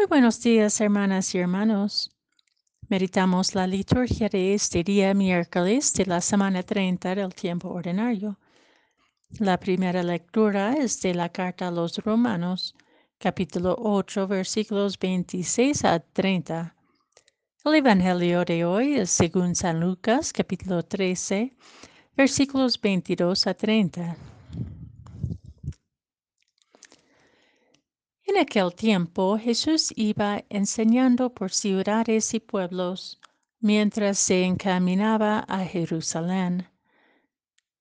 Muy buenos días, hermanas y hermanos. Meditamos la liturgia de este día miércoles de la semana 30 del tiempo ordinario. La primera lectura es de la carta a los romanos, capítulo 8, versículos 26 a 30. El Evangelio de hoy es según San Lucas, capítulo 13, versículos 22 a 30. En aquel tiempo Jesús iba enseñando por ciudades y pueblos mientras se encaminaba a Jerusalén.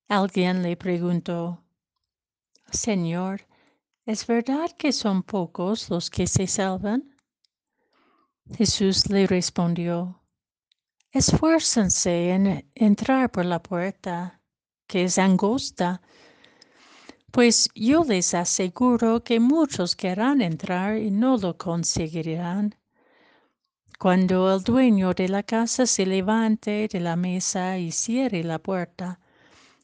Alguien le preguntó, Señor, ¿es verdad que son pocos los que se salvan? Jesús le respondió, Esfuércense en entrar por la puerta, que es angosta pues yo les aseguro que muchos querrán entrar y no lo conseguirán. Cuando el dueño de la casa se levante de la mesa y cierre la puerta,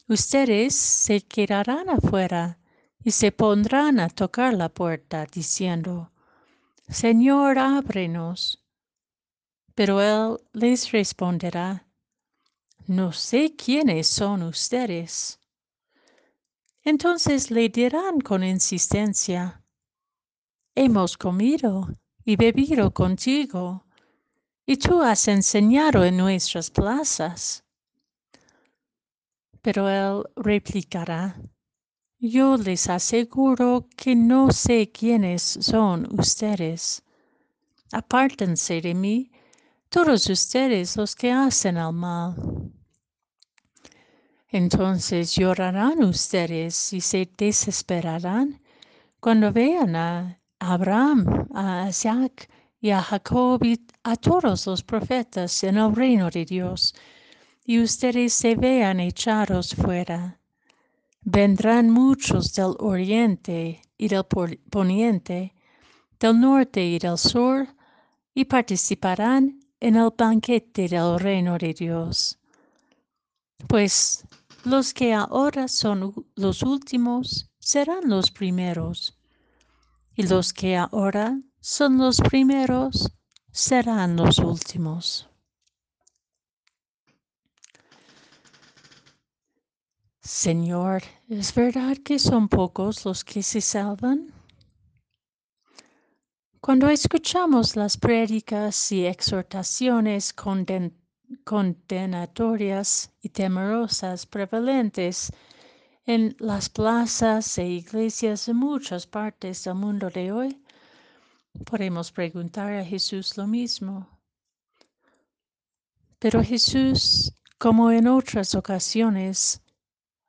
ustedes se quedarán afuera y se pondrán a tocar la puerta, diciendo, Señor, ábrenos. Pero él les responderá, No sé quiénes son ustedes. Entonces le dirán con insistencia, hemos comido y bebido contigo, y tú has enseñado en nuestras plazas. Pero él replicará, yo les aseguro que no sé quiénes son ustedes. Apártense de mí, todos ustedes los que hacen el mal. Entonces llorarán ustedes y se desesperarán cuando vean a Abraham, a Isaac y a Jacob y a todos los profetas en el reino de Dios, y ustedes se vean echados fuera. Vendrán muchos del oriente y del poniente, del norte y del sur, y participarán en el banquete del reino de Dios. Pues los que ahora son los últimos serán los primeros, y los que ahora son los primeros serán los últimos. Señor, ¿es verdad que son pocos los que se salvan? Cuando escuchamos las prédicas y exhortaciones condentadas, condenatorias y temerosas prevalentes en las plazas e iglesias de muchas partes del mundo de hoy, podemos preguntar a Jesús lo mismo. Pero Jesús, como en otras ocasiones,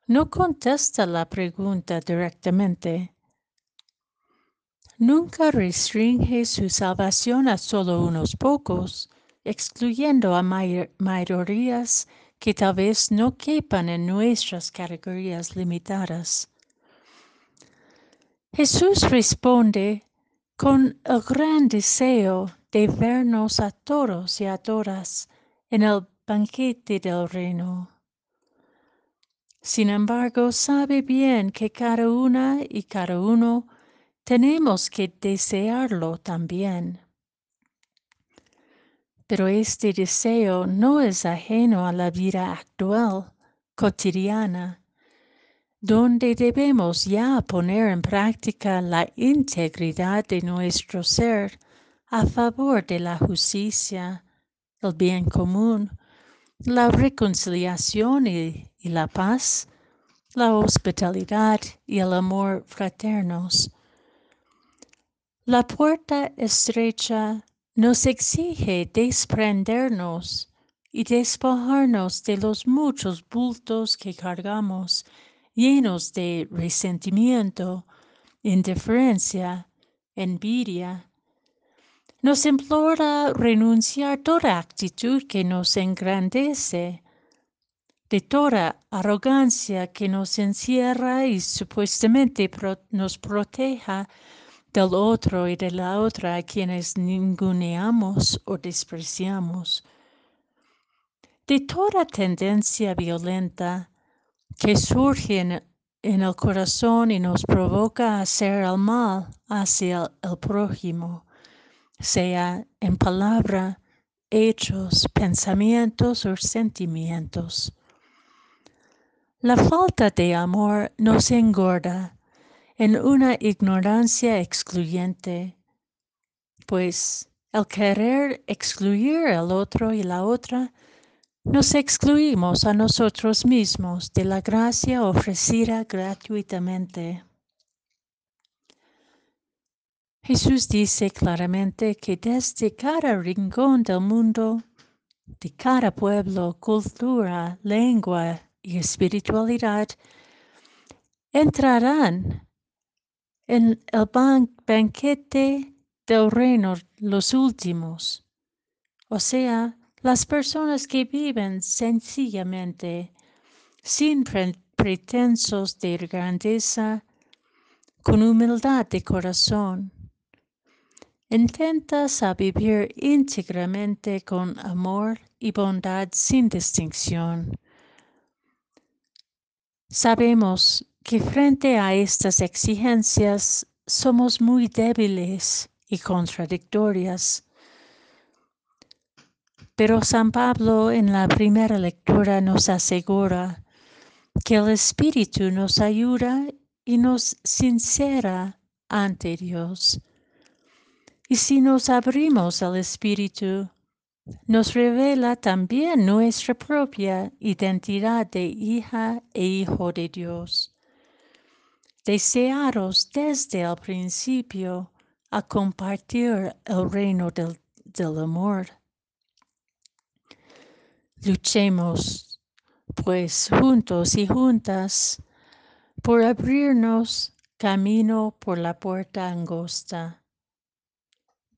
no contesta la pregunta directamente. Nunca restringe su salvación a solo unos pocos, excluyendo a mayorías que tal vez no quepan en nuestras categorías limitadas. Jesús responde con el gran deseo de vernos a todos y a todas en el banquete del reino. Sin embargo, sabe bien que cada una y cada uno tenemos que desearlo también. Pero este deseo no es ajeno a la vida actual, cotidiana, donde debemos ya poner en práctica la integridad de nuestro ser a favor de la justicia, el bien común, la reconciliación y, la paz, la hospitalidad y el amor fraternos. La puerta estrecha nos exige desprendernos y despojarnos de los muchos bultos que cargamos llenos de resentimiento, indiferencia, envidia. Nos implora renunciar toda actitud que nos engrandece, de toda arrogancia que nos encierra y supuestamente nos proteja del otro y de la otra a quienes ninguneamos o despreciamos. De toda tendencia violenta que surge en, el corazón y nos provoca a hacer el mal hacia el prójimo sea en palabra, hechos, pensamientos o sentimientos. La falta de amor nos engorda en una ignorancia excluyente, pues el querer excluir al otro y la otra, nos excluimos a nosotros mismos de la gracia ofrecida gratuitamente. Jesús dice claramente que desde cada rincón del mundo, de cada pueblo, cultura, lengua y espiritualidad, entrarán en el banquete del reino los últimos, o sea, las personas que viven sencillamente, sin pretensos de grandeza, con humildad de corazón, Intentas a vivir íntegramente con amor y bondad sin distinción. Sabemos que frente a estas exigencias somos muy débiles y contradictorias. Pero San Pablo en la primera lectura nos asegura que el Espíritu nos ayuda y nos sincera ante Dios y si nos abrimos al Espíritu, nos revela también nuestra propia identidad de hija e hijo de Dios. Desearos desde el principio a compartir el reino del, del amor. Luchemos, pues, juntos y juntas, por abrirnos camino por la puerta angosta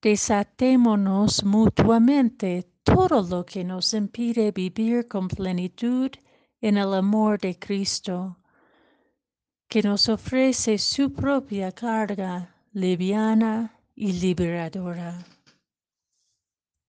desatémonos mutuamente todo lo que nos impide vivir con plenitud en el amor de Cristo, que nos ofrece su propia carga liviana y liberadora.